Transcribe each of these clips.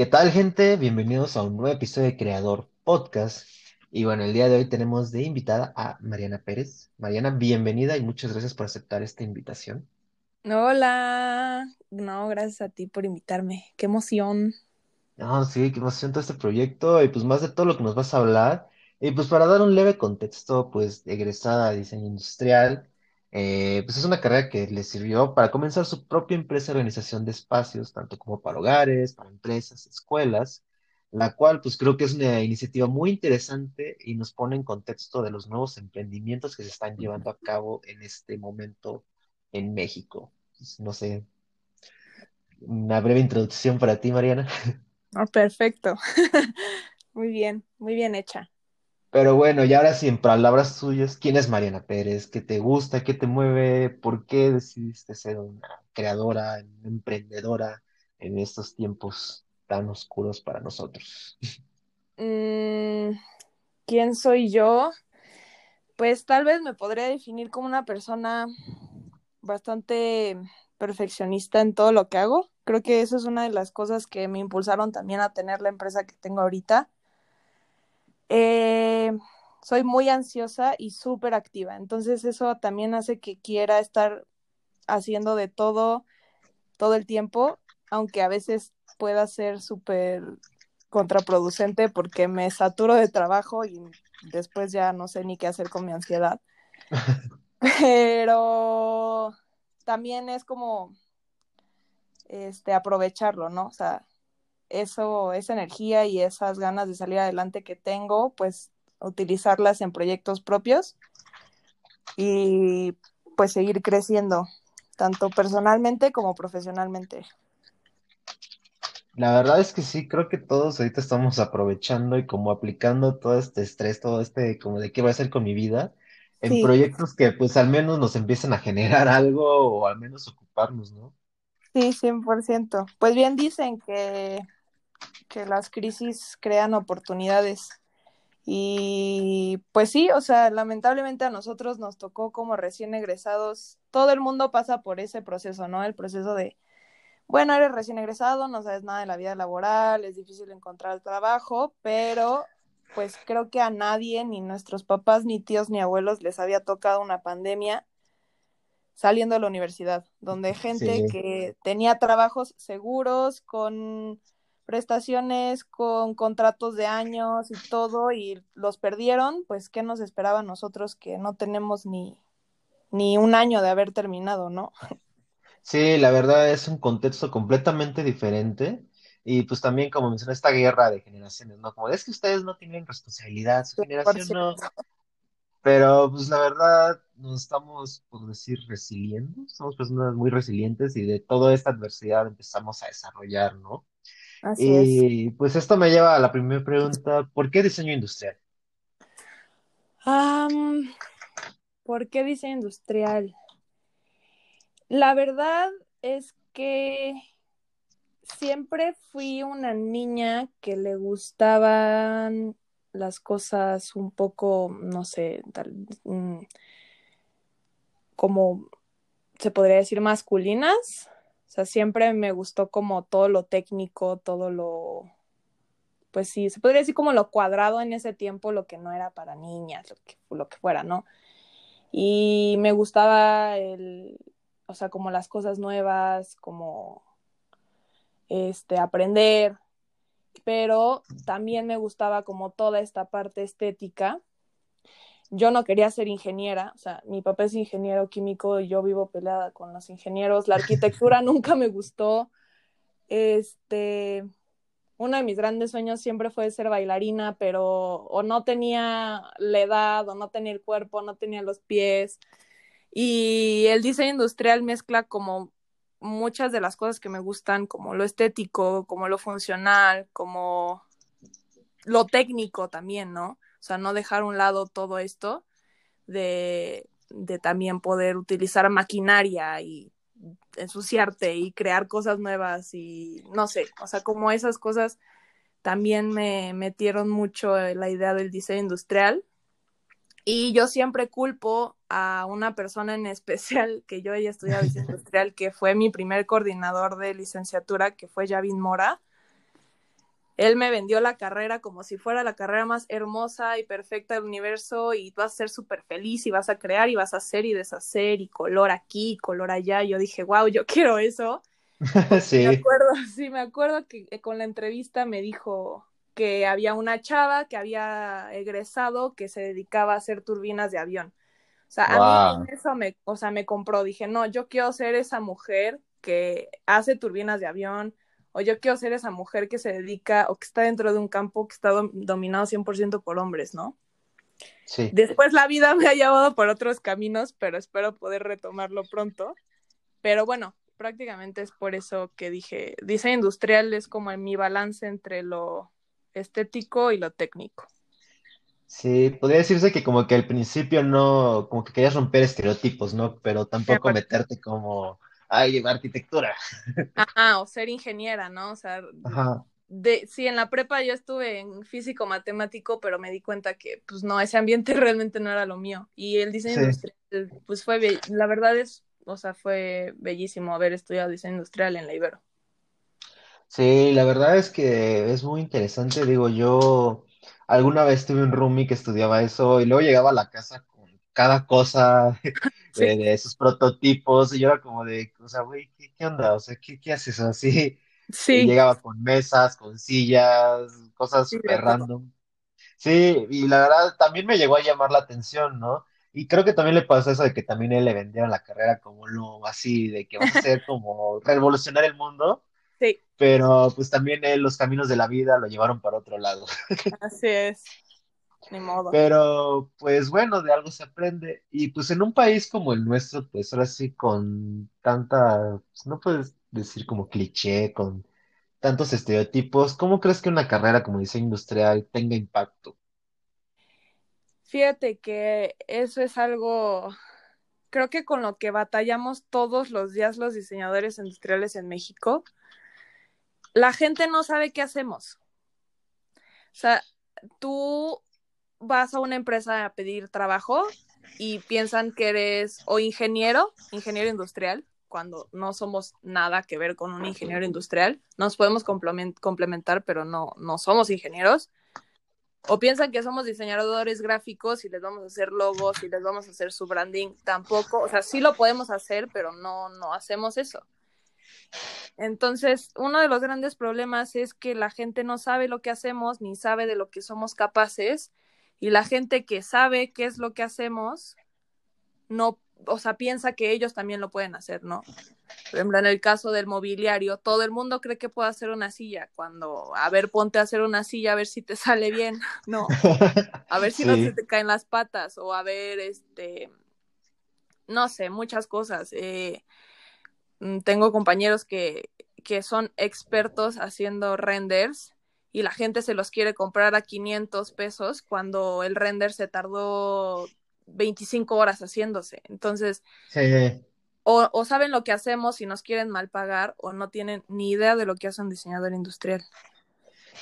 ¿Qué tal, gente? Bienvenidos a un nuevo episodio de Creador Podcast. Y bueno, el día de hoy tenemos de invitada a Mariana Pérez. Mariana, bienvenida y muchas gracias por aceptar esta invitación. Hola, no, gracias a ti por invitarme. Qué emoción. No, sí, qué emoción todo este proyecto y pues más de todo lo que nos vas a hablar. Y pues para dar un leve contexto, pues egresada de diseño industrial, eh, pues es una carrera que le sirvió para comenzar su propia empresa de organización de espacios, tanto como para hogares, para empresas, escuelas, la cual pues creo que es una iniciativa muy interesante y nos pone en contexto de los nuevos emprendimientos que se están llevando a cabo en este momento en México. Pues, no sé, una breve introducción para ti, Mariana. Oh, perfecto. muy bien, muy bien hecha. Pero bueno, y ahora sí, en palabras suyas, ¿quién es Mariana Pérez? ¿Qué te gusta? ¿Qué te mueve? ¿Por qué decidiste ser una creadora, una emprendedora en estos tiempos tan oscuros para nosotros? Mm, ¿quién soy yo? Pues tal vez me podría definir como una persona bastante perfeccionista en todo lo que hago. Creo que eso es una de las cosas que me impulsaron también a tener la empresa que tengo ahorita. Eh, soy muy ansiosa y súper activa, entonces eso también hace que quiera estar haciendo de todo todo el tiempo, aunque a veces pueda ser súper contraproducente porque me saturo de trabajo y después ya no sé ni qué hacer con mi ansiedad. Pero también es como este aprovecharlo, ¿no? O sea, eso, esa energía y esas ganas de salir adelante que tengo, pues utilizarlas en proyectos propios y pues seguir creciendo, tanto personalmente como profesionalmente. La verdad es que sí, creo que todos ahorita estamos aprovechando y como aplicando todo este estrés, todo este como de qué voy a hacer con mi vida, en Sí, proyectos que pues al menos nos empiecen a generar algo o al menos ocuparnos, ¿no? sí, 100%. Pues bien dicen que, que las crisis crean oportunidades. Y pues sí, o sea, lamentablemente a nosotros nos tocó como recién egresados, todo el mundo pasa por ese proceso, ¿no? El proceso de, bueno, eres recién egresado, no sabes nada de la vida laboral, es difícil encontrar trabajo, pero pues creo que a nadie, ni nuestros papás, ni tíos, ni abuelos les había tocado una pandemia saliendo de la universidad, donde gente Sí. que tenía trabajos seguros, con prestaciones, con contratos de años y todo, y los perdieron, pues ¿qué nos esperaba a nosotros que no tenemos ni, ni un año de haber terminado, ¿no? Sí, la verdad es un contexto completamente diferente y pues también como menciona esta guerra de generaciones, ¿no? Como es que ustedes no tienen responsabilidad, su generación no, pero pues la verdad nos estamos, por decir, resiliendo, somos personas muy resilientes y de toda esta adversidad empezamos a desarrollar, ¿no? Así es. Y pues esto me lleva a la primera pregunta, ¿por qué diseño industrial? ¿por qué diseño industrial? La verdad es que siempre fui una niña que le gustaban las cosas un poco, no sé, tal, mm, como se podría decir masculinas. O sea, siempre me gustó como todo lo técnico, todo lo, pues sí, se podría decir como lo cuadrado en ese tiempo, lo que no era para niñas, lo que, lo que fuera, ¿no? Y me gustaba el, o sea, como las cosas nuevas, como este, aprender, pero también me gustaba como toda esta parte estética. Yo no quería ser ingeniera, o sea, mi papá es ingeniero químico y yo vivo peleada con los ingenieros. La arquitectura nunca me gustó. Este, uno de mis grandes sueños siempre fue ser bailarina, pero o no tenía la edad, o no tenía el cuerpo, no tenía los pies. Y el diseño industrial mezcla como muchas de las cosas que me gustan, como lo estético, como lo funcional, como lo técnico también, ¿no? O sea, no dejar a un lado todo esto de, de también poder utilizar maquinaria y ensuciarte y crear cosas nuevas y no sé, o sea, como esas cosas también me metieron mucho la idea del diseño industrial y yo siempre culpo a una persona en especial que yo haya estudiado diseño industrial, que fue mi primer coordinador de licenciatura, que fue Javin Mora. Él me vendió la carrera como si fuera la carrera más hermosa y perfecta del universo y vas a ser súper feliz y vas a crear y vas a hacer y deshacer y color aquí, color allá. yo dije, wow, yo quiero eso. sí. Me acuerdo, sí, me acuerdo que con la entrevista me dijo que había una chava que había egresado que se dedicaba a hacer turbinas de avión. O sea, a mí eso me, o sea, me compró. Dije, no, yo quiero ser esa mujer que hace turbinas de avión, o yo quiero ser esa mujer que se dedica o que está dentro de un campo que está dominado 100% por hombres, ¿no? Sí. Después la vida me ha llevado por otros caminos, pero espero poder retomarlo pronto. Pero bueno, prácticamente es por eso que dije, diseño industrial es como mi balance entre lo estético y lo técnico. Sí, podría decirse que como que al principio no, como que querías romper estereotipos, ¿no? Pero tampoco meterte como ay, arquitectura. Ajá, o ser ingeniera, ¿no? O sea, Ajá. De, sí, en la prepa yo estuve en físico matemático, pero me di cuenta que, pues no, ese ambiente realmente no era lo mío. Y el diseño industrial, pues fue, la verdad es, o sea, fue bellísimo haber estudiado diseño industrial en la Ibero. Sí, la verdad es que es muy interesante. Digo, yo alguna vez tuve un roomie que estudiaba eso y luego llegaba a la casa cada cosa de, esos prototipos, y yo era como de, o sea, güey, ¿qué, onda? O sea, ¿qué, qué haces así? Sí. llegaba con mesas, con sillas, cosas súper random. Sí, y la verdad también me llegó a llamar la atención, ¿no? Y creo que también le pasó eso de que también él le vendieron la carrera como lo así, de que vas a ser como revolucionar el mundo. Sí. Pero pues también él, los caminos de la vida lo llevaron para otro lado. Así es. Ni modo. Pero, pues bueno, de algo se aprende. Y pues en un país como el nuestro, pues ahora sí, con tanta, pues, no puedes decir como cliché, con tantos estereotipos, ¿cómo crees que una carrera como diseño industrial tenga impacto? Fíjate que eso es algo, creo que con lo que batallamos todos los días los diseñadores industriales en México, la gente no sabe qué hacemos. O sea, tú vas a una empresa a pedir trabajo y piensan que eres o ingeniero, ingeniero industrial, cuando no somos nada que ver con un ingeniero industrial. Nos podemos complementar, pero no, no somos ingenieros. O piensan que somos diseñadores gráficos y les vamos a hacer logos y les vamos a hacer su branding. Tampoco, o sea, sí lo podemos hacer, pero no, no hacemos eso. Entonces, uno de los grandes problemas es que la gente no sabe lo que hacemos ni sabe de lo que somos capaces y la gente que sabe qué es lo que hacemos, no, o sea, piensa que ellos también lo pueden hacer, ¿no? Por ejemplo, en el caso del mobiliario, todo el mundo cree que puede hacer una silla, cuando, a ver, ponte a hacer una silla, a ver si te sale bien, no, a ver si no se te caen las patas, o a ver, este, no sé, muchas cosas. Eh, mm, tengo compañeros que, que son expertos haciendo renders y la gente se los quiere comprar a 500 pesos cuando el render se tardó 25 horas haciéndose. Entonces, o, o, saben lo que hacemos y nos quieren mal pagar o no tienen ni idea de lo que hace un diseñador industrial.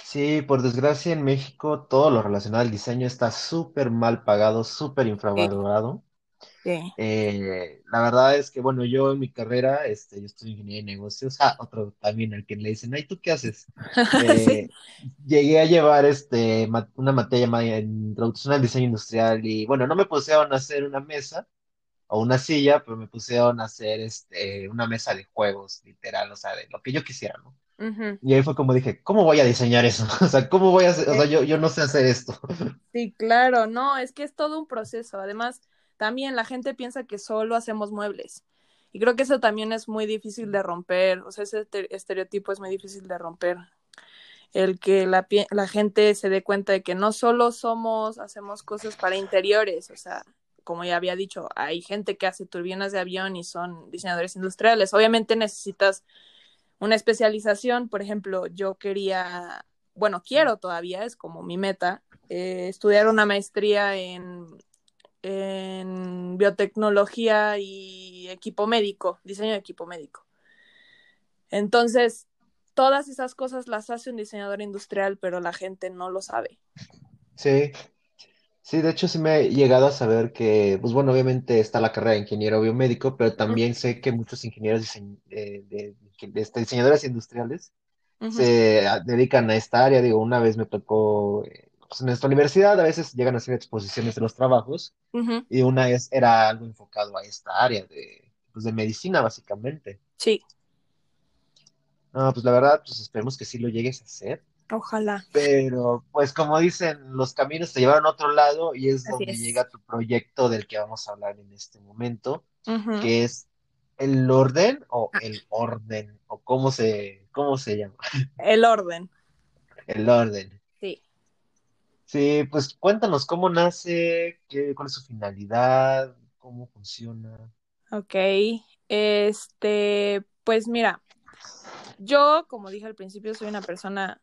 Sí, por desgracia en México todo lo relacionado al diseño está súper mal pagado, súper infravalorado. Eh, la verdad es que, bueno, yo en mi carrera, este, yo estudio ingeniería de negocios, ah, otro también al que le dicen, ay, ¿tú qué haces? Eh, llegué a llevar este, una materia llamada Introducción al Diseño Industrial y, bueno, no me pusieron a hacer una mesa o una silla, pero me pusieron a hacer este, una mesa de juegos, literal, o sea, de lo que yo quisiera, ¿no? Y ahí fue como dije, ¿cómo voy a diseñar eso? O sea, ¿cómo voy a hacer? O sea, yo, yo no sé hacer esto. Sí, claro, no, es que es todo un proceso. Además, también la gente piensa que solo hacemos muebles. Y creo que eso también es muy difícil de romper, o sea, ese estereotipo es muy difícil de romper. El que la, la gente se dé cuenta de que no solo somos, hacemos cosas para interiores, o sea, como ya había dicho, hay gente que hace turbinas de avión y son diseñadores industriales. Obviamente necesitas una especialización, por ejemplo, yo quería, bueno, quiero todavía, es como mi meta, eh, estudiar una maestría en en biotecnología y equipo médico, diseño de equipo médico. Entonces, todas esas cosas las hace un diseñador industrial, pero la gente no lo sabe. Sí, sí, de hecho sí me he llegado a saber que, pues bueno, obviamente está la carrera de ingeniero biomédico, pero también sé que muchos ingenieros, eh, de, de, este, diseñadores industriales se dedican a esta área. Digo, una vez me tocó, eh, pues, en nuestra universidad a veces llegan a hacer exposiciones de los trabajos y una vez era algo enfocado a esta área de, pues, de medicina, básicamente. Sí. No, pues la verdad, pues esperemos que sí lo llegues a hacer. Ojalá. Pero, pues como dicen, los caminos te llevaron a otro lado y es donde llega tu proyecto del que vamos a hablar en este momento, que es el orden o ah. el orden, o cómo se, cómo se llama. El orden. El orden. Sí. Pues cuéntanos cómo nace, qué, cuál es su finalidad, cómo funciona. Ok, este, pues mira, yo, como dije al principio, soy una persona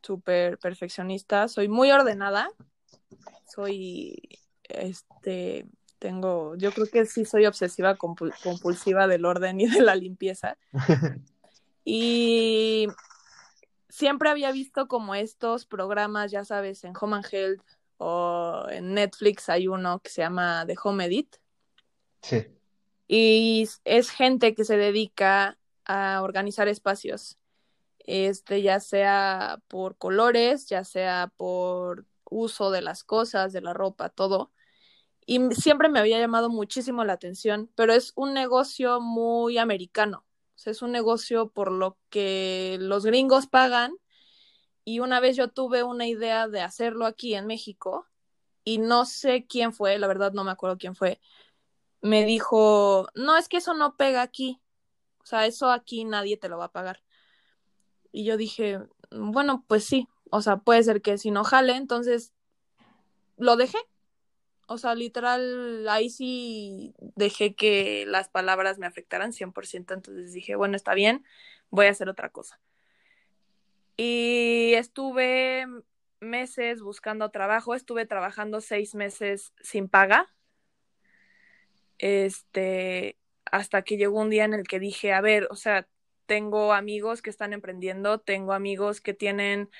súper perfeccionista, soy muy ordenada, soy, este, tengo, yo creo que sí soy obsesiva compulsiva del orden y de la limpieza. y siempre había visto como estos programas, ya sabes, en Home and Health o en Netflix hay uno que se llama The Home Edit. Sí. Y es gente que se dedica a organizar espacios este, ya sea por colores, ya sea por uso de las cosas, de la ropa, todo. Y siempre me había llamado muchísimo la atención, pero es un negocio muy americano. Es un negocio por lo que los gringos pagan. Y una vez yo tuve una idea de hacerlo aquí en México y no sé quién fue, la verdad no me acuerdo quién fue, me dijo, no, es que eso no pega aquí. O sea, eso aquí nadie te lo va a pagar. Y yo dije, bueno, pues sí, o sea, puede ser que si no jale, entonces lo dejé. O sea, literal, ahí sí dejé que las palabras me afectaran 100%, entonces dije, bueno, está bien, voy a hacer otra cosa. Y estuve meses buscando trabajo, estuve trabajando seis meses sin paga, este, hasta que llegó un día en el que dije, a ver, o sea, tengo amigos que están emprendiendo, tengo amigos que tienen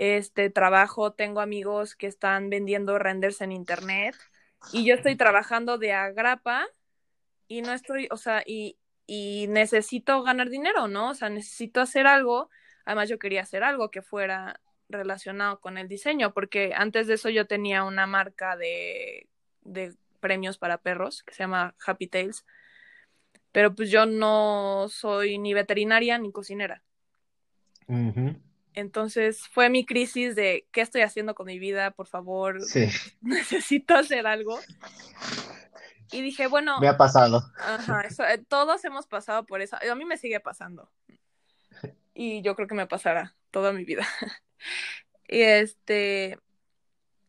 este trabajo, tengo amigos que están vendiendo renders en internet y yo estoy trabajando de agrapa y no estoy, o sea, y, y necesito ganar dinero, ¿no? O sea, necesito hacer algo. Además, yo quería hacer algo que fuera relacionado con el diseño, porque antes de eso yo tenía una marca de, de premios para perros que se llama Happy Tales pero pues yo no soy ni veterinaria ni cocinera. Entonces fue mi crisis de qué estoy haciendo con mi vida, por favor, necesito hacer algo. Y dije, bueno. Me ha pasado. Ajá, eh, todos hemos pasado por eso. A mí me sigue pasando. Y yo creo que me pasará toda mi vida. y este.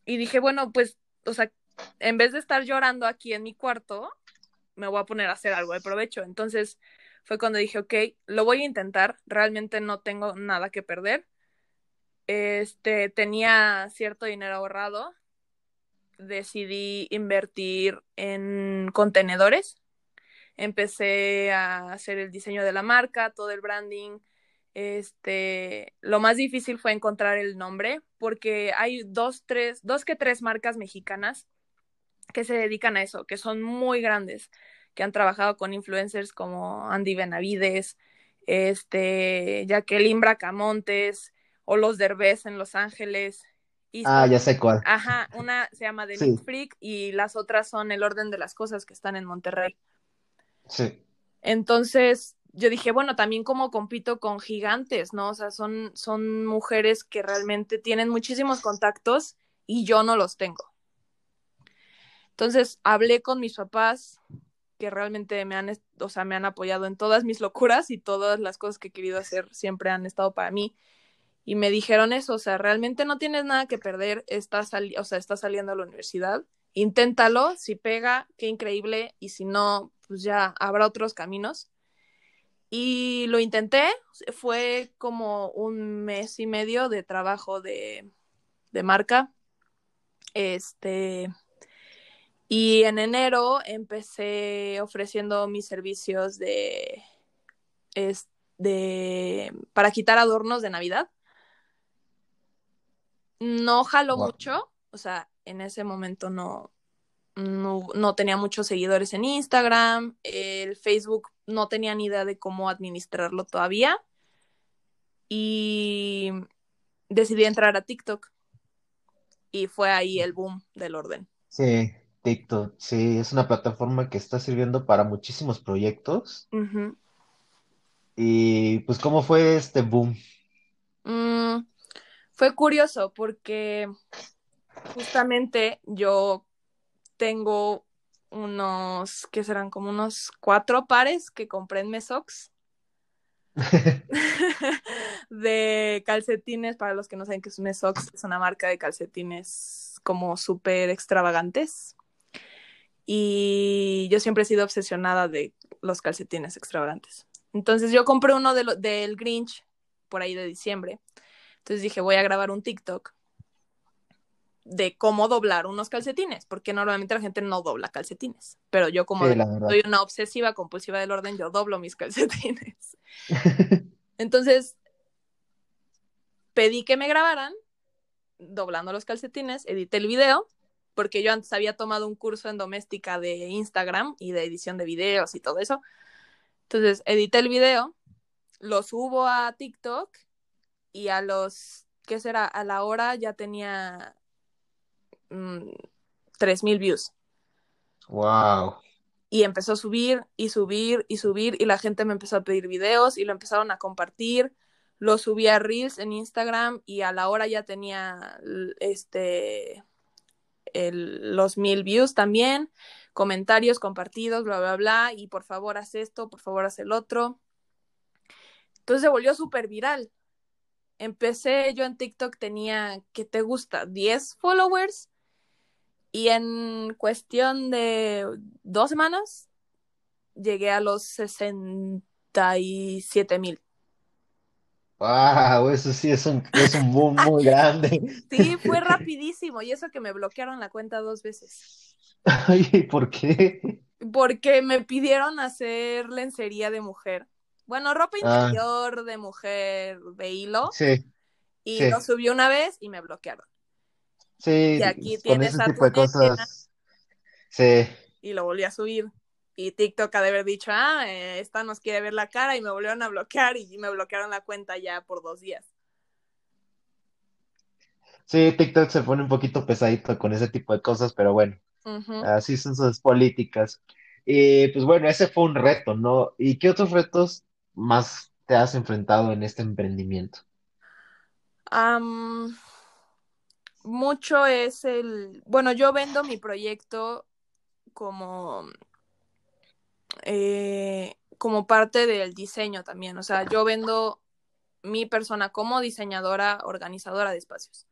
Y dije, bueno, pues, o sea, en vez de estar llorando aquí en mi cuarto, me voy a poner a hacer algo de provecho. Entonces fue cuando dije, ok, lo voy a intentar, realmente no tengo nada que perder. Este, tenía cierto dinero ahorrado, decidí invertir en contenedores, empecé a hacer el diseño de la marca, todo el branding. Este, lo más difícil fue encontrar el nombre, porque hay dos, tres, dos que tres marcas mexicanas que se dedican a eso, que son muy grandes, que han trabajado con influencers como Andy Benavides, este, Jacqueline Bracamontes o los Derbez en Los Ángeles. ah, ya sé cuál. Ajá, una se llama The Freak y las otras son El Orden de las Cosas que están en Monterrey. Sí. Entonces, yo dije, bueno, también como compito con gigantes, ¿no? O sea, son, son mujeres que realmente tienen muchísimos contactos y yo no los tengo. Entonces hablé con mis papás que realmente me han, o sea, me han apoyado en todas mis locuras y todas las cosas que he querido hacer siempre han estado para mí. Y me dijeron eso, o sea, realmente no tienes nada que perder, estás, o sea, estás saliendo a la universidad, inténtalo, si pega, qué increíble, y si no, pues ya habrá otros caminos. Y lo intenté, fue como un mes y medio de trabajo de, de marca. Este, y en enero empecé ofreciendo mis servicios de, de para quitar adornos de Navidad. No jaló mucho, o sea, en ese momento no, no, no, tenía muchos seguidores en Instagram, el Facebook no tenía ni idea de cómo administrarlo todavía, y decidí entrar a TikTok y fue ahí el boom del orden. Sí, TikTok, sí, es una plataforma que está sirviendo para muchísimos proyectos. Y pues, ¿cómo fue este boom? Mm, fue curioso porque justamente yo tengo unos, que serán como unos cuatro pares que compré en Mesox de calcetines, para los que no saben que es Mesox, es una marca de calcetines como súper extravagantes. Y yo siempre he sido obsesionada de los calcetines extravagantes. Entonces yo compré uno de lo, del Grinch por ahí de diciembre. Entonces dije, voy a grabar un TikTok de cómo doblar unos calcetines, porque normalmente la gente no dobla calcetines, pero yo como Sí, soy una obsesiva compulsiva del orden, yo doblo mis calcetines. Entonces pedí que me grabaran doblando los calcetines, edité el video, porque yo antes había tomado un curso en doméstica de Instagram y de edición de videos y todo eso. Entonces edité el video, lo subo a TikTok y a los, ¿qué será? A la hora ya tenía mm, 3000 views. Wow. Y empezó a subir y subir y subir y la gente me empezó a pedir videos y lo empezaron a compartir. Lo subí a Reels en Instagram y a la hora ya tenía este el, los mil views también, comentarios compartidos, bla, bla, bla, y por favor haz esto, por favor haz el otro. Entonces se volvió súper viral. Empecé yo en TikTok, tenía, ¿qué te gusta? 10 followers y en cuestión de dos semanas llegué a los 67 mil. Wow, eso sí es un, es un boom muy grande. Sí, fue rapidísimo y eso que me bloquearon la cuenta dos veces. Ay, ¿por qué? Porque me pidieron hacer lencería de mujer. Bueno, ropa Ah, interior de mujer de hilo sí, y sí, lo subí una vez y me bloquearon. sí, Y aquí con tienes ese a tipo tu de cosas. Sí, y lo volví a subir. Y TikTok ha de haber dicho, ah, eh, esta nos quiere ver la cara y me volvieron a bloquear y me bloquearon la cuenta ya por dos días. sí, TikTok se pone un poquito pesadito con ese tipo de cosas, pero bueno, así son sus políticas. Y pues bueno, ese fue un reto, ¿no? ¿Y qué otros retos más te has enfrentado en este emprendimiento? Am, mucho es el, bueno, yo vendo mi proyecto como, eh, como parte del diseño también. O sea, yo vendo mi persona como diseñadora, organizadora de espacios.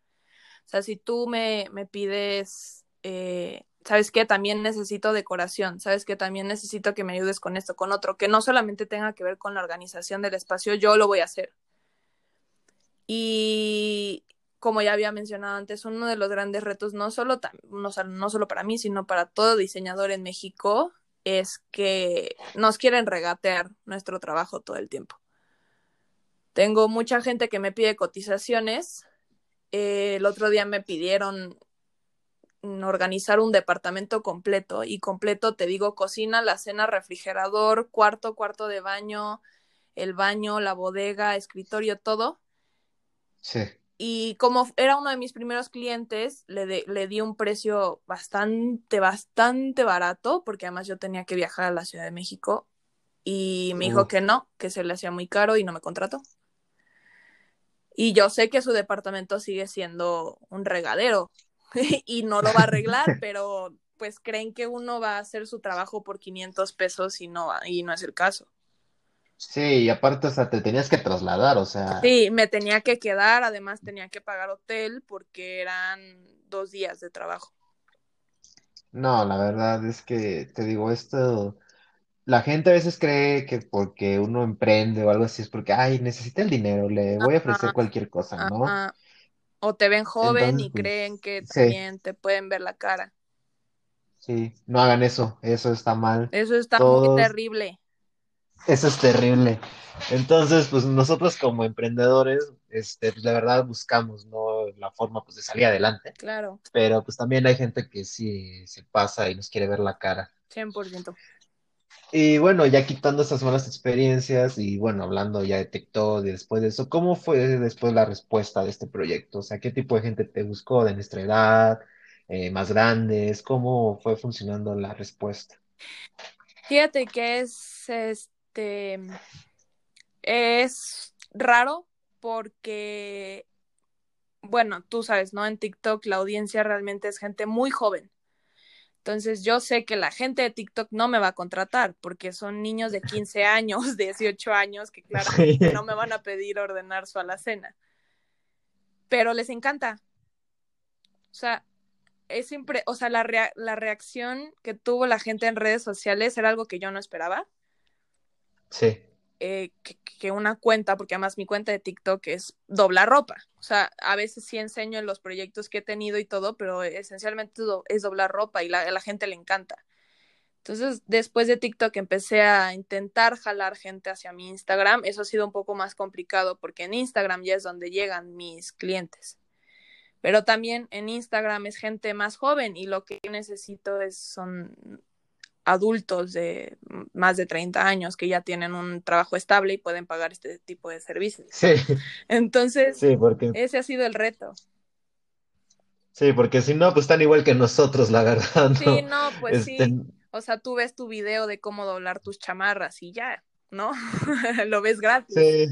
O sea, si tú me, me pides, eh, ¿sabes qué? También necesito decoración, ¿sabes qué? También necesito que me ayudes con esto, con otro, que no solamente tenga que ver con la organización del espacio, yo lo voy a hacer. Y como ya había mencionado antes, uno de los grandes retos, no solo, no, solo para mí, sino para todo diseñador en México, es que nos quieren regatear nuestro trabajo todo el tiempo. Tengo mucha gente que me pide cotizaciones. El otro día me pidieron organizar un departamento completo y completo te digo cocina, la cena, refrigerador, cuarto, cuarto de baño, el baño, la bodega, escritorio, todo. Sí. Y como era uno de mis primeros clientes, le, de, le di un precio bastante, bastante barato, porque además yo tenía que viajar a la Ciudad de México. Y me dijo Uf. que no, que se le hacía muy caro y no me contrató. Y yo sé que su departamento sigue siendo un regadero y no lo va a arreglar, pero pues creen que uno va a hacer su trabajo por 500 pesos y no, y no es el caso. Sí, y aparte hasta te tenías que trasladar, o sea, Sí, me tenía que quedar, además tenía que pagar hotel porque eran dos días de trabajo. no, la verdad es que te digo esto, la gente a veces cree que porque uno emprende o algo así es porque, ay, necesita el dinero, le voy a ofrecer Ajá, cualquier cosa, ¿no? ajá. O te ven joven Entonces, y creen pues, que sí, también te pueden ver la cara. sí, no hagan eso, eso está mal. Eso está muy terrible. eso es terrible. Entonces, pues nosotros como emprendedores, este, pues la verdad buscamos, ¿no? La forma, pues, de salir adelante. Claro, Pero pues también hay gente que sí se pasa y nos quiere ver la cara. 100%. Y bueno, ya quitando esas malas experiencias y bueno, hablando ya de TikTok y después de eso, ¿cómo fue después la respuesta de este proyecto? O sea, ¿qué tipo de gente te buscó de nuestra edad, eh, más grandes? ¿Cómo fue funcionando la respuesta? Fíjate que es este es raro porque bueno, tú sabes, ¿no? En TikTok la audiencia realmente es gente muy joven. Entonces yo sé que la gente de TikTok no me va a contratar porque son niños de 15 años, 18 años, que claramente no me van a pedir ordenar su alacena. Pero les encanta. O sea, es siempre, o sea, la, rea la reacción que tuvo la gente en redes sociales era algo que yo no esperaba. Sí. Eh, que, una cuenta, porque además mi cuenta de TikTok es doblar ropa. O sea, a veces sí enseño en los proyectos que he tenido y todo, pero esencialmente todo es doblar ropa y la, a la gente le encanta. Entonces, después de TikTok empecé a intentar jalar gente hacia mi Instagram. Eso ha sido un poco más complicado porque en Instagram ya es donde llegan mis clientes. Pero también en Instagram es gente más joven y lo que necesito es son adultos de más de 30 años que ya tienen un trabajo estable y pueden pagar este tipo de servicios. Sí. Entonces, sí, porque... ese ha sido el reto. Sí, porque si no, pues están igual que nosotros, la verdad. ¿no? Sí, no, pues este... sí. O sea, tú ves tu video de cómo doblar tus chamarras y ya, ¿no? Lo ves gratis. Sí.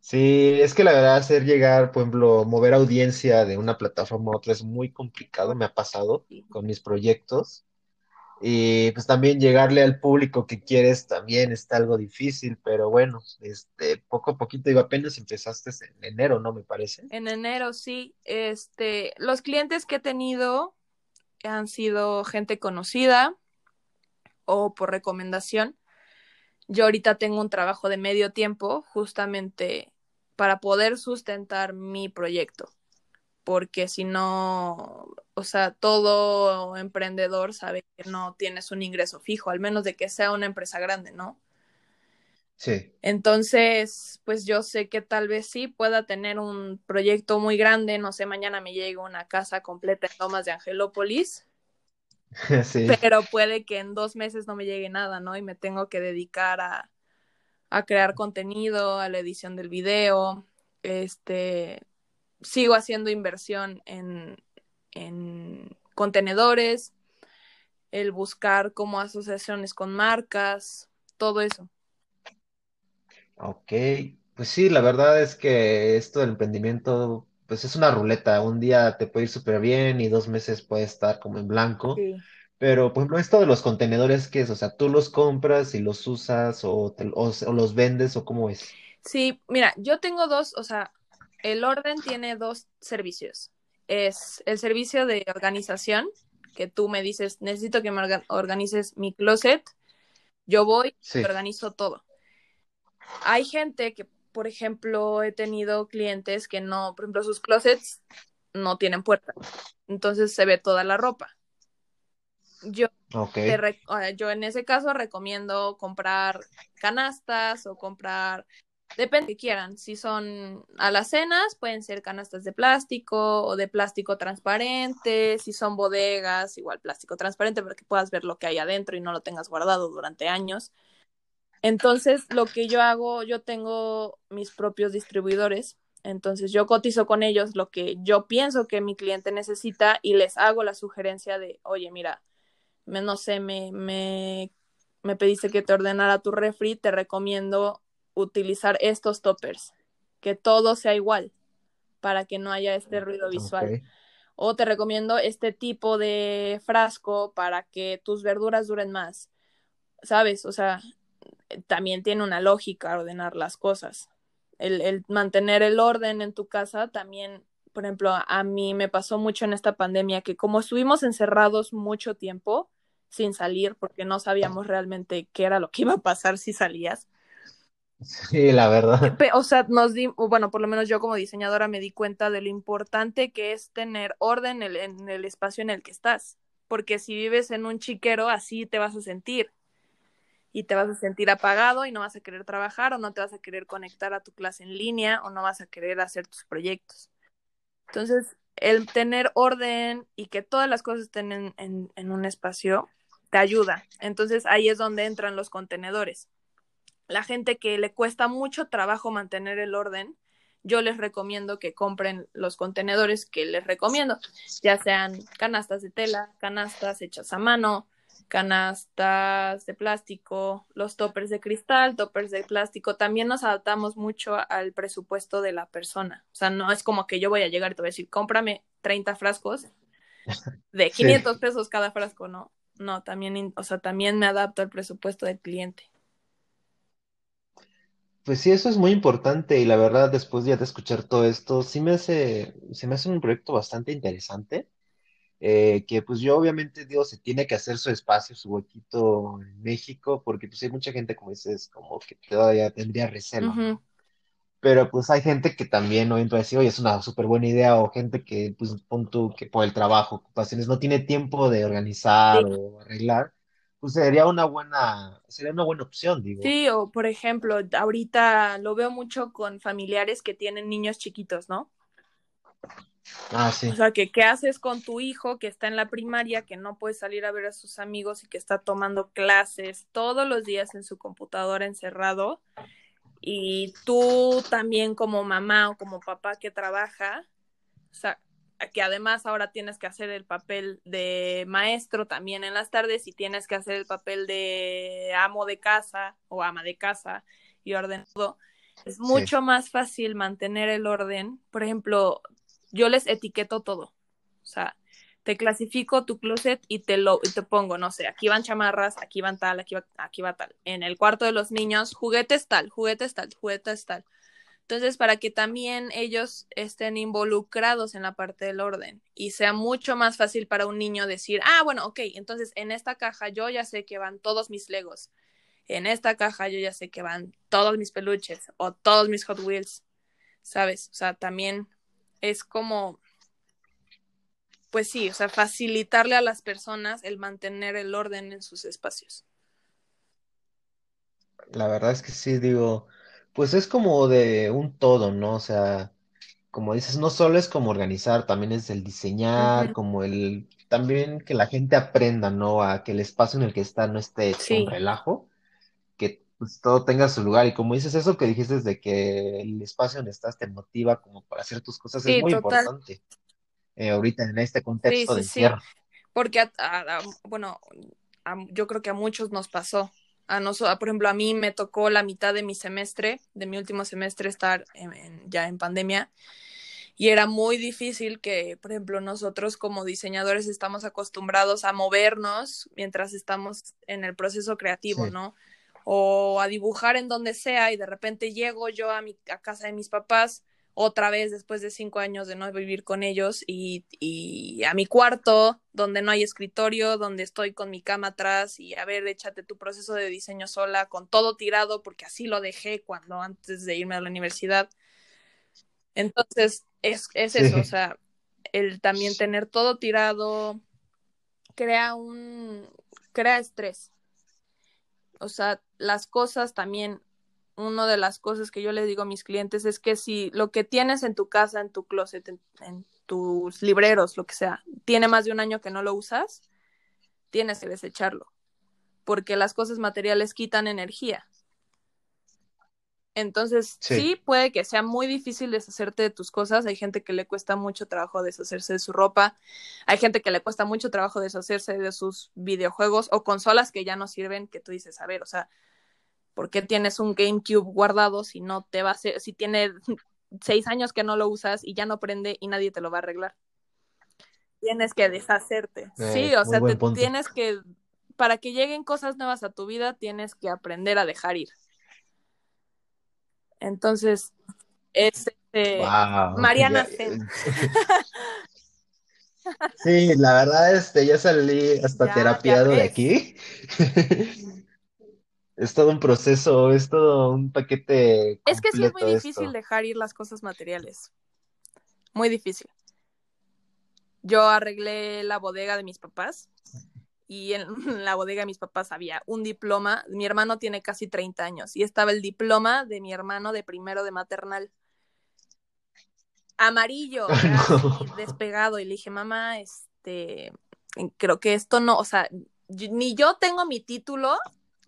Sí, es que la verdad hacer llegar, por ejemplo, mover audiencia de una plataforma a otra es muy complicado, me ha pasado con mis proyectos. Y pues también llegarle al público que quieres también está algo difícil, pero bueno, este, poco a poquito, y apenas empezaste en enero, ¿no? Me parece. En enero, sí. Este, los clientes que he tenido han sido gente conocida o por recomendación. Yo ahorita tengo un trabajo de medio tiempo justamente para poder sustentar mi proyecto, porque si no, o sea, todo emprendedor sabe que no tienes un ingreso fijo, al menos de que sea una empresa grande, ¿no? Sí. Entonces, pues yo sé que tal vez sí pueda tener un proyecto muy grande, no sé, mañana me llegue una casa completa en Lomas de Angelópolis, Sí. pero puede que en dos meses no me llegue nada, ¿no? Y me tengo que dedicar a, a crear contenido, a la edición del video, este, sigo haciendo inversión en, en contenedores, el buscar como asociaciones con marcas, todo eso. Ok, pues sí, la verdad es que esto del emprendimiento, pues es una ruleta. Un día te puede ir súper bien y dos meses puede estar como en blanco. Sí. Pero, por ejemplo, esto de los contenedores, ¿qué es? O sea, ¿tú los compras y los usas o, te- o, o los vendes o cómo es? Sí, mira, yo tengo dos, o sea, el orden tiene dos servicios. Es el servicio de organización, que tú me dices, necesito que me orga- organices mi closet, yo voy y organizo todo. Hay gente que, por ejemplo, he tenido clientes que no, por ejemplo, sus closets no tienen puerta, entonces se ve toda la ropa. Yo, ok, te re- eh, yo en ese caso recomiendo comprar canastas o comprar, depende de que quieran. Si son alacenas, pueden ser canastas de plástico o de plástico transparente. Si son bodegas, igual plástico transparente para que puedas ver lo que hay adentro y no lo tengas guardado durante años. Entonces, lo que yo hago, yo tengo mis propios distribuidores. Entonces, yo cotizo con ellos lo que yo pienso que mi cliente necesita y les hago la sugerencia de, oye, mira, me, no sé, me, me, me pediste que te ordenara tu refri, te recomiendo utilizar estos toppers, que todo sea igual para que no haya este ruido visual. O te recomiendo este tipo de frasco para que tus verduras duren más. ¿Sabes? O sea, también tiene una lógica ordenar las cosas. El, el mantener el orden en tu casa también, por ejemplo, a mí me pasó mucho en esta pandemia que como estuvimos encerrados mucho tiempo sin salir porque no sabíamos realmente qué era lo que iba a pasar si salías. Sí, la verdad. O sea, nos di, bueno, por lo menos yo como diseñadora me di cuenta de lo importante que es tener orden en el, espacio en el que estás. Porque si vives en un chiquero, así te vas a sentir. Y te vas a sentir apagado y no vas a querer trabajar o no te vas a querer conectar a tu clase en línea o no vas a querer hacer tus proyectos. Entonces, el tener orden y que todas las cosas estén en, en un espacio te ayuda. Entonces ahí es donde entran los contenedores. La gente que le cuesta mucho trabajo mantener el orden, yo les recomiendo que compren los contenedores que les recomiendo, ya sean canastas de tela, canastas hechas a mano, canastas de plástico, los toppers de cristal, toppers de plástico. También nos adaptamos mucho al presupuesto de la persona. O sea, no es como que yo voy a llegar y te voy a decir, cómprame 30 frascos de 500 pesos cada frasco, ¿no? No, también, o sea, también me adapto al presupuesto del cliente. Pues sí, eso es muy importante y la verdad, después ya de escuchar todo esto, sí me hace, se me hace un proyecto bastante interesante, eh, que pues yo obviamente digo, se tiene que hacer su espacio, su huequito en México, porque pues hay mucha gente, como dices, como que todavía tendría reserva, ¿no? Pero pues hay gente que también, ¿no? Entonces, oye, es una súper buena idea, o gente que, pues, pon tú, que por el trabajo, ocupaciones, no tiene tiempo de organizar o arreglar, pues sería una buena, sería una buena opción, digo. Sí, o por ejemplo, ahorita lo veo mucho con familiares que tienen niños chiquitos, ¿no? Ah, sí, O sea, que qué haces con tu hijo que está en la primaria, que no puede salir a ver a sus amigos y que está tomando clases todos los días en su computadora encerrado. Y tú también como mamá o como papá que trabaja, o sea, que además ahora tienes que hacer el papel de maestro también en las tardes y tienes que hacer el papel de amo de casa o ama de casa y orden todo. Es sí, mucho más fácil mantener el orden. Por ejemplo, yo les etiqueto todo. O sea, te clasifico tu closet y te lo y te pongo, no sé, aquí van chamarras, aquí van tal, aquí va, aquí va tal. En el cuarto de los niños, juguetes tal, juguetes tal, juguetes tal. Entonces, para que también ellos estén involucrados en la parte del orden y sea mucho más fácil para un niño decir, ah, bueno, ok, entonces en esta caja yo ya sé que van todos mis Legos, en esta caja yo ya sé que van todos mis peluches o todos mis Hot Wheels, ¿sabes? O sea, también es como, pues sí, o sea, facilitarle a las personas el mantener el orden en sus espacios. la verdad es que sí, digo, pues es como de un todo, ¿no? O sea, como dices, no solo es como organizar, también es el diseñar, como el, también que la gente aprenda, ¿no? A que el espacio en el que está no esté hecho un Sí, relajo, que pues todo tenga su lugar. Y como dices, eso que dijiste de que el espacio donde estás te motiva como para hacer tus cosas es muy total. importante, eh, ahorita en este contexto sí, de sí. encierro. Porque, a, a, a, bueno, yo creo que a muchos nos pasó. A nosotros, por ejemplo, a mí me tocó la mitad de mi semestre, de mi último semestre, estar en, en, ya en pandemia. Y era muy difícil que, por ejemplo, nosotros como diseñadores estamos acostumbrados a movernos mientras estamos en el proceso creativo, Sí, ¿no? O a dibujar en donde sea y de repente llego yo a, mi, a casa de mis papás otra vez después de cinco años de no vivir con ellos y, y, a mi cuarto donde no hay escritorio, donde estoy con mi cama atrás y a ver, échate tu proceso de diseño sola con todo tirado porque así lo dejé cuando antes de irme a la universidad. Entonces, es, es eso, o sea, el también tener todo tirado crea un, crea estrés. O sea, las cosas también, una de las cosas que yo les digo a mis clientes es que si lo que tienes en tu casa, en tu closet, en, en tus libreros, lo que sea, tiene más de un año que no lo usas, tienes que desecharlo, porque las cosas materiales quitan energía. Entonces, sí. sí, puede que sea muy difícil deshacerte de tus cosas. Hay gente que le cuesta mucho trabajo deshacerse de su ropa. Hay gente que le cuesta mucho trabajo deshacerse de sus videojuegos o consolas que ya no sirven, que tú dices, a ver, o sea, ¿por qué tienes un GameCube guardado si no te va a ser, si tiene seis años que no lo usas y ya no prende y nadie te lo va a arreglar? Tienes que deshacerte. Sí, Eh, o muy sea, te tienes que, para que lleguen cosas nuevas a tu vida, tienes que aprender a dejar ir. Entonces, es este, Wow, ya, Mariana Zen. Sí, la verdad, este, ya salí hasta ya, ya terapiado de aquí. Es todo un proceso, es todo un paquete Es que sí es muy difícil esto. dejar ir las cosas materiales. Muy difícil. Yo arreglé la bodega de mis papás y en la bodega de mis papás había un diploma. Mi hermano tiene casi 30 años y estaba el diploma de mi hermano de primero de maternal. Amarillo, No. despegado. Y le dije, mamá, este, creo que esto no, o sea, ni yo tengo mi título,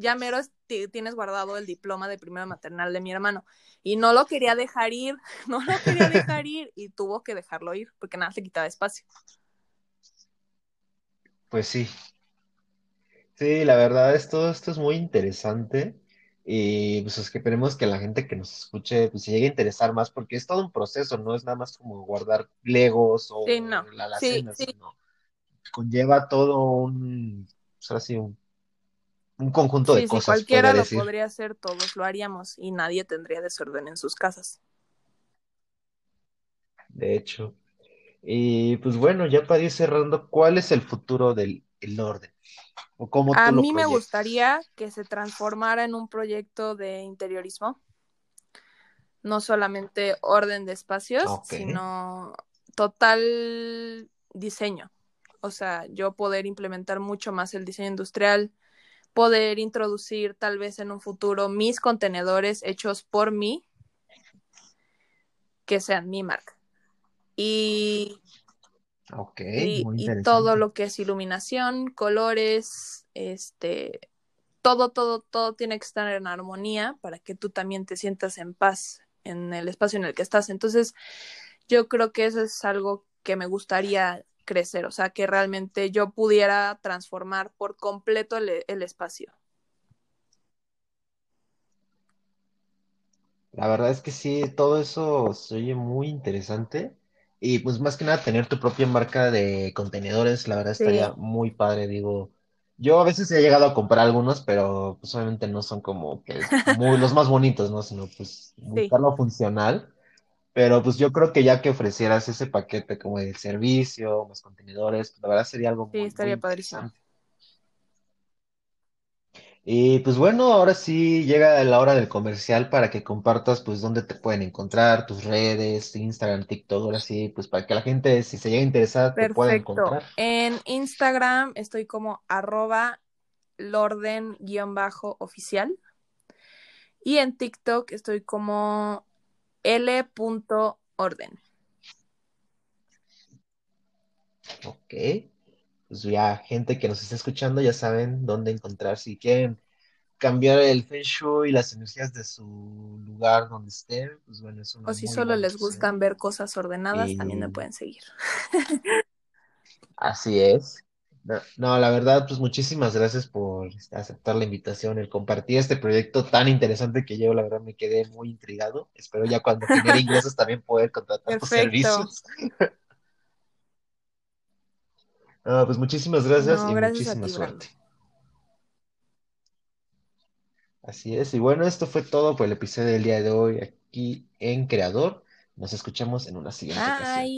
ya mero tienes guardado el diploma de primera maternal de mi hermano. Y no lo quería dejar ir, no lo quería dejar ir y tuvo que dejarlo ir porque nada se quitaba espacio. Pues sí. Sí, la verdad es todo esto es muy interesante y pues es que esperemos que la gente que nos escuche pues se llegue a interesar más porque es todo un proceso, no es nada más como guardar legos o sí, no. la alacena, sí, sino conlleva todo un, pues así, un, un conjunto de cosas. cualquiera lo podría hacer, todos lo haríamos y nadie tendría desorden en sus casas. De hecho. Y pues bueno, ya para ir cerrando, ¿cuál es el futuro del el orden? ¿O cómo A mí me gustaría que se transformara en un proyecto de interiorismo. No solamente orden de espacios, sino total diseño. O sea, yo poder implementar mucho más el diseño industrial, poder introducir tal vez en un futuro mis contenedores hechos por mí, que sean mi marca. Y, okay, y, todo lo que es iluminación, colores, este, todo, todo, todo tiene que estar en armonía para que tú también te sientas en paz en el espacio en el que estás. Entonces, yo creo que eso es algo que me gustaría crecer, o sea, que realmente yo pudiera transformar por completo el, espacio. La verdad es que sí, todo eso se oye muy interesante. Y pues más que nada tener tu propia marca de contenedores, la verdad estaría muy padre, digo. Yo a veces he llegado a comprar algunos, pero pues obviamente no son como que muy, los más bonitos, ¿no? Sino pues buscarlo funcional. Pero pues yo creo que ya que ofrecieras ese paquete como de servicio, más contenedores, pues, la verdad sería algo sí, estaría padrísimo. Y pues bueno, ahora sí llega la hora del comercial para que compartas pues dónde te pueden encontrar, tus redes, Instagram, TikTok, ahora sí, pues para que la gente, si se llega a interesar, te pueda encontrar. En Instagram estoy como arroba lorden-oficial y en TikTok estoy como L.orden. Ok. Pues ya, gente que nos está escuchando, ya saben dónde encontrar. Si quieren cambiar el feng shui y las energías de su lugar donde estén, pues bueno, es una O si solo les gustan ver cosas ordenadas, también me pueden seguir. Así es. No, la verdad, pues muchísimas gracias por aceptar la invitación, el compartir este proyecto tan interesante que yo, la verdad, me quedé muy intrigado. Espero ya cuando genere ingresos también poder contratar tus servicios. pues muchísimas gracias y muchísima suerte. Así es, y bueno, esto fue todo por el episodio del día de hoy aquí en Creador. Nos escuchamos en una siguiente ocasión.